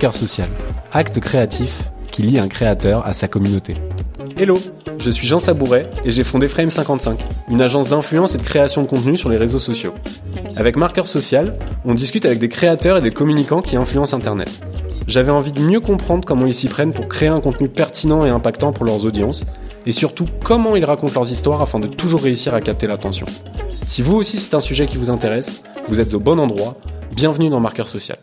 Marqueur Social, acte créatif qui lie un créateur à sa communauté. Hello, je suis Jean Sabouret et j'ai fondé Frame55, une agence d'influence et de création de contenu sur les réseaux sociaux. Avec Marqueur Social, on discute avec des créateurs et des communicants qui influencent Internet. J'avais envie de mieux comprendre comment ils s'y prennent pour créer un contenu pertinent et impactant pour leurs audiences, et surtout comment ils racontent leurs histoires afin de toujours réussir à capter l'attention. Si vous aussi c'est un sujet qui vous intéresse, vous êtes au bon endroit, bienvenue dans Marqueur Social.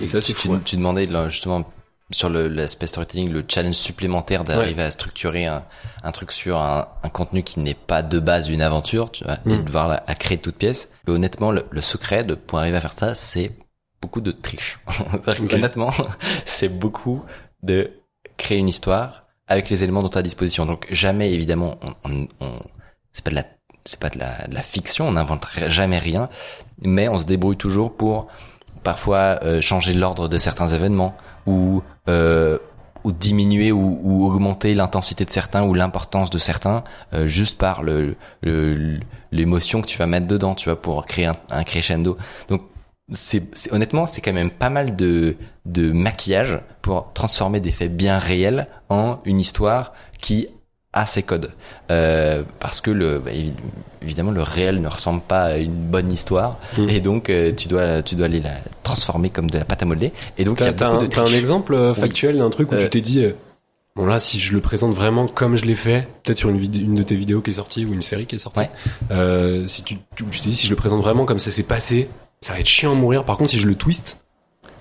Et, ça, c'est tu, tu demandais justement sur l'aspect storytelling, le challenge supplémentaire d'arriver à structurer un, un truc sur un, un contenu qui n'est pas de base une aventure, tu vois, et mm. de voir la, à créer de toutes pièces. Et honnêtement, le, le, secret de pour arriver à faire ça, c'est beaucoup de triche. Honnêtement, c'est beaucoup de créer une histoire avec les éléments dont tu as à disposition. Donc jamais, évidemment, on, on, c'est pas de la c'est pas de la, de la fiction, on n'invente jamais rien, mais on se débrouille toujours pour parfois euh, changer l'ordre de certains événements ou euh, ou diminuer ou, ou augmenter l'intensité de certains ou l'importance de certains euh, juste par le l'émotion que tu vas mettre dedans, tu vois, pour créer un, un crescendo. Donc c'est honnêtement c'est quand même pas mal de de maquillage pour transformer des faits bien réels en une histoire qui à ses codes euh, parce que le bah, évidemment le réel ne ressemble pas à une bonne histoire mmh. et donc euh, tu dois tu dois aller la transformer comme de la pâte à modeler et donc t'as un, un exemple euh, factuel d'un truc où tu euh, t'es dit bon là si je le présente vraiment comme je l'ai fait peut-être sur une une de tes vidéos qui est sortie ou une série qui est sortie ouais. si tu tu t'es dit si je le présente vraiment comme ça s'est passé ça va être chiant à mourir par contre si je le twist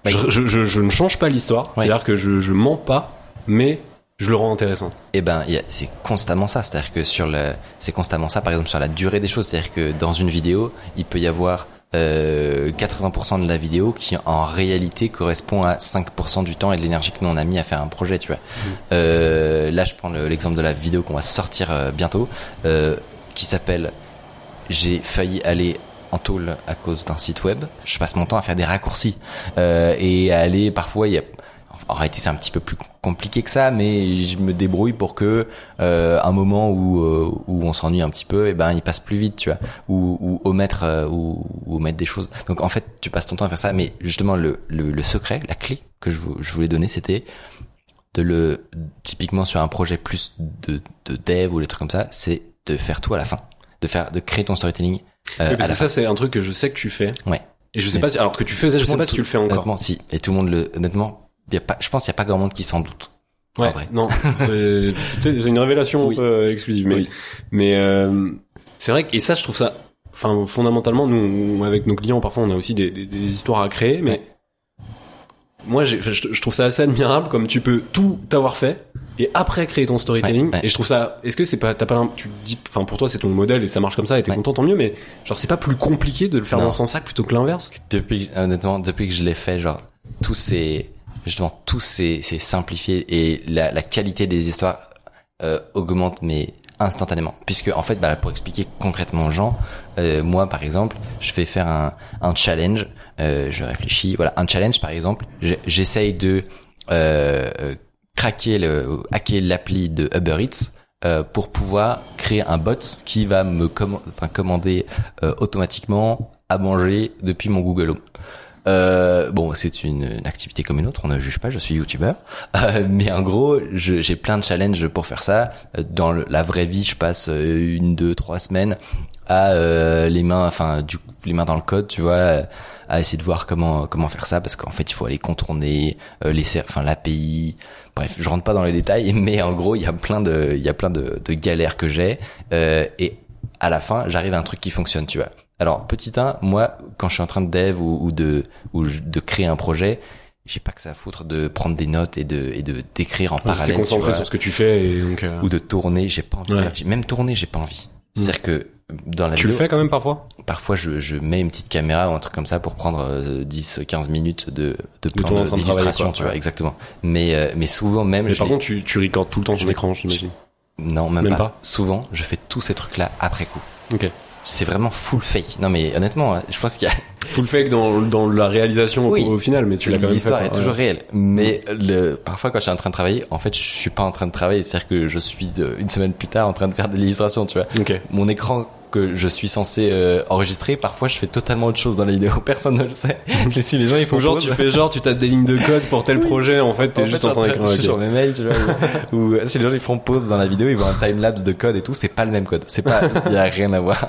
bah, je, je, je, je, ne change pas l'histoire c'est à dire que je, je mens pas mais je le rends intéressant. Eh ben, c'est constamment ça. C'est-à-dire que sur le, c'est constamment ça. Par exemple, sur la durée des choses. C'est-à-dire que dans une vidéo, il peut y avoir euh, 80% de la vidéo qui en réalité correspond à 5% du temps et de l'énergie que nous on a mis à faire un projet. Tu vois. Mmh. Euh, là, je prends l'exemple de la vidéo qu'on va sortir euh, bientôt, euh, qui s'appelle "J'ai failli aller en tôle à cause d'un site web. Je passe mon temps à faire des raccourcis euh, et à aller parfois il y a en réalité c'est un petit peu plus compliqué que ça mais je me débrouille pour que euh, un moment où euh, où on s'ennuie un petit peu et eh ben il passe plus vite tu vois ou, ou omettre euh, ou, ou omettre des choses. Donc en fait tu passes ton temps à faire ça mais justement le le, le secret la clé que je, je voulais donner c'était de le typiquement sur un projet plus de de dev ou des trucs comme ça c'est de faire tout à la fin. De faire de créer ton storytelling euh, parce que ça c'est un truc que je sais que tu fais. Ouais. Et je sais pas si, alors que tu faisais je sais pas si tu le fais encore. honnêtement si. Et tout le monde le honnêtement y a pas, je pense qu'il n'y a pas grand monde qui s'en doute. Ouais, vrai. non, c'est une révélation un peu exclusive, mais mais euh, c'est vrai que et ça je trouve ça, enfin fondamentalement nous avec nos clients parfois on a aussi des, des, des histoires à créer, mais moi je, je, trouve ça assez admirable comme tu peux tout avoir fait et après créer ton storytelling et je trouve ça est-ce que c'est pas t'as pas tu dis enfin pour toi c'est ton modèle et ça marche comme ça et t'es content tant mieux mais genre c'est pas plus compliqué de le faire dans son sac plutôt que l'inverse? Depuis honnêtement depuis que je l'ai fait genre tous ces justement tout c'est simplifié et la, la, qualité des histoires euh, augmente mais instantanément puisque en fait bah, pour expliquer concrètement aux gens euh, moi par exemple je vais faire un, challenge euh, je réfléchis voilà un challenge par exemple j'essaye de euh, craquer le hacker l'appli de Uber Eats pour pouvoir créer un bot qui va me commander automatiquement à manger depuis mon Google Home. Euh, bon, c'est une, une, activité comme une autre, on ne juge pas, je suis youtubeur. Euh, mais en gros, j'ai plein de challenges pour faire ça. Dans le, la vraie vie, je passe euh, une, deux, trois semaines à euh, les mains, enfin, du les mains dans le code, tu vois, à essayer de voir comment comment faire ça, parce qu'en fait, il faut aller contourner euh, les, enfin, l'API. Bref, je rentre pas dans les détails, mais en gros, il y a plein de, il y a plein de, de galères que j'ai, et à la fin, j'arrive à un truc qui fonctionne, tu vois. Alors petit 1, moi quand je suis en train de dev ou, de ou de créer un projet, j'ai pas que ça à foutre de prendre des notes et de et de d'écrire en parallèle. T'es concentré sur ce que tu fais et donc euh, ou de tourner, j'ai pas envie. J'ai même tourné, j'ai pas envie. C'est-à-dire que dans la Tu le fais quand même parfois? Parfois je, je mets une petite caméra ou un truc comme ça pour prendre 10 euh, 15 minutes de de plan d'illustration, tu vois, exactement. Mais euh, mais souvent même Mais par contre tu tu recordes tout le temps sur l'écran, j'imagine. Non, même, pas. pas. Souvent, je fais tous ces trucs là après coup. OK c'est vraiment full fake. Non mais honnêtement, je pense qu'il y a full fake dans dans la réalisation au, final, mais tu l'as quand même L'histoire est toujours réelle, mais le parfois quand je suis en train de travailler, en fait, je suis pas en train de travailler, c'est-à-dire que je suis euh, une semaine plus tard en train de faire de l'illustration, tu vois. Okay. Mon écran que je suis censé euh, enregistrer, parfois je fais totalement autre chose dans la vidéo. Personne ne le sait. si les gens ils font genre tu fais genre tu tapes des lignes de code pour tel projet en fait t'es juste en train d'écrire je suis sur mes mails, tu vois, ou, si les gens ils font pause dans la vidéo, ils voient un time lapse de code et tout, c'est pas le même code. C'est pas, il y a rien à voir.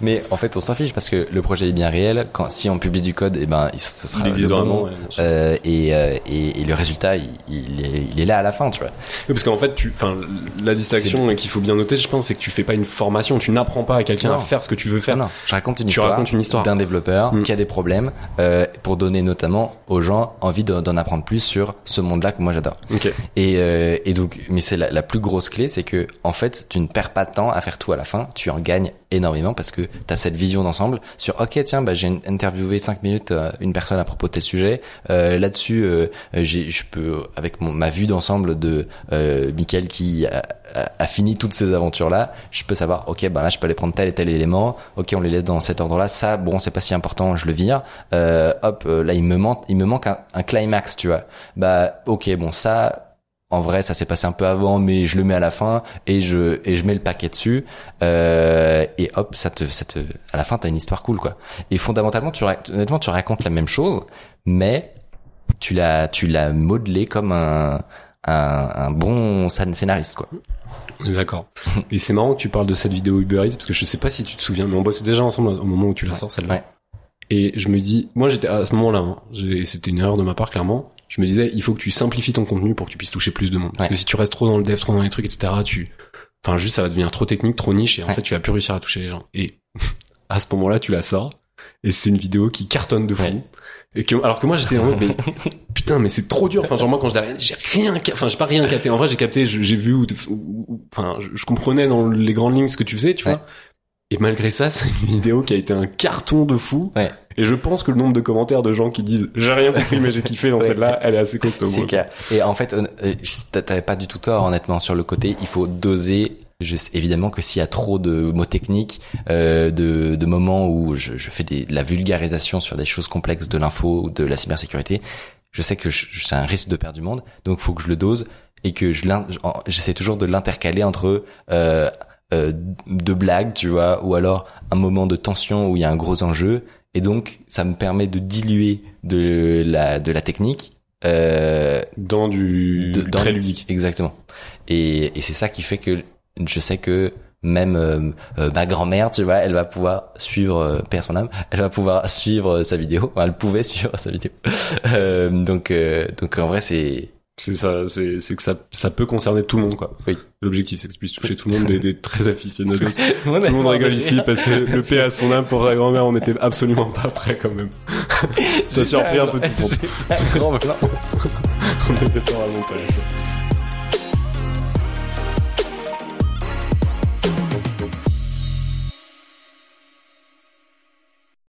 Mais en fait, on s'en fiche parce que le projet est bien réel. Quand si on publie du code, et ben, il- ce sera Il existe vraiment, ouais. Euh, et, euh, et, et le résultat, il, il est, il est là à la fin, tu vois. Oui, parce qu'en fait, tu, enfin, la distinction qu'il faut bien noter, je pense, c'est que tu fais pas une formation, tu n'apprends pas à quelqu'un à faire ce que tu veux faire. Non, non, je raconte une Tu histoire, racontes une histoire. d'un développeur Mm. qui a des problèmes euh, pour donner notamment aux gens envie de- d'en apprendre plus sur ce monde-là que moi j'adore. Ok. Et, euh, et donc, mais c'est la, la plus grosse clé, c'est que en fait, tu ne perds pas de temps à faire tout à la fin. Tu en gagnes énormément parce que tu as cette vision d'ensemble sur ok tiens bah j'ai interviewé cinq minutes euh, une personne à propos de tel sujet. Euh, là-dessus euh, je peux avec mon, ma vue d'ensemble de euh, Michael qui a, a- fini toutes ces aventures là je peux savoir ok bah là je peux aller prendre tel et tel élément. Ok on les laisse dans cet ordre là ça bon c'est pas si important je le vire. Euh, hop euh, là il me manque il me manque un, un climax tu vois. Bah ok bon ça en vrai, ça s'est passé un peu avant, mais je le mets à la fin et je et je mets le paquet dessus euh, et hop, ça te ça te à la fin t'as une histoire cool quoi. Et fondamentalement, tu honnêtement tu racontes la même chose, mais tu l'as tu l'as modelé comme un un, un bon scén- scénariste quoi. D'accord. Et c'est marrant que tu parles de cette vidéo Uber Eats parce que je sais pas si tu te souviens, mais on bossait déjà ensemble au moment où tu la sors celle-là. Ouais. Et je me dis, moi j'étais à ce moment-là, hein, c'était une erreur de ma part clairement. Je me disais, il faut que tu simplifies ton contenu pour que tu puisses toucher plus de monde. Parce Ouais. que si tu restes trop dans le dev, trop dans les trucs, etc., tu, enfin juste ça va devenir trop technique, trop niche, et en Ouais. fait tu vas plus réussir à toucher les gens. Et à ce moment-là, tu la sors, et c'est une vidéo qui cartonne de fou. Ouais. Et que, alors que moi j'étais en mode, mais putain, mais c'est trop dur. Enfin, genre moi quand je j'ai rien, enfin j'ai pas rien capté. En vrai, j'ai capté, j'ai vu, enfin, je, comprenais dans les grandes lignes ce que tu faisais, tu vois. Et malgré ça, c'est une vidéo qui a été un carton de fou. Ouais. Et je pense que le nombre de commentaires de gens qui disent j'ai rien compris mais j'ai kiffé dans Ouais. celle-là, elle est assez costaud. C'est clair. Et en fait, euh, t'a- t'avais pas du tout tort, honnêtement, sur le côté. Il faut doser. Je sais évidemment que s'il y a trop de mots techniques, euh, de, de moments où je, je fais des, de la vulgarisation sur des choses complexes de l'info ou de la cybersécurité, je sais que c'est un risque de perdre du monde. Donc, faut que je le dose et que je j'essaie toujours de l'intercaler entre euh, euh, de blagues, tu vois, ou alors un moment de tension où il y a un gros enjeu. Et donc, ça me permet de diluer de la de la technique. Euh, Dans du De- dans- très ludique. Exactement. Et, et c'est ça qui fait que je sais que même euh, euh, ma grand-mère, tu vois, elle va pouvoir suivre, euh, père son âme, elle va pouvoir suivre sa vidéo. Enfin, elle pouvait suivre sa vidéo. Euh, donc, euh, donc en vrai, c'est C'est ça, c'est c'est que ça ça peut concerner tout le monde quoi. Oui. L'objectif c'est que ça puisse toucher tout le monde des, des très aficionados. tout Tout le monde rigole ici parce que le paix à son âme pour sa grand-mère, on était absolument pas prêt quand même. A surpris un peu tout le monde. grand. On était pas vraiment ça.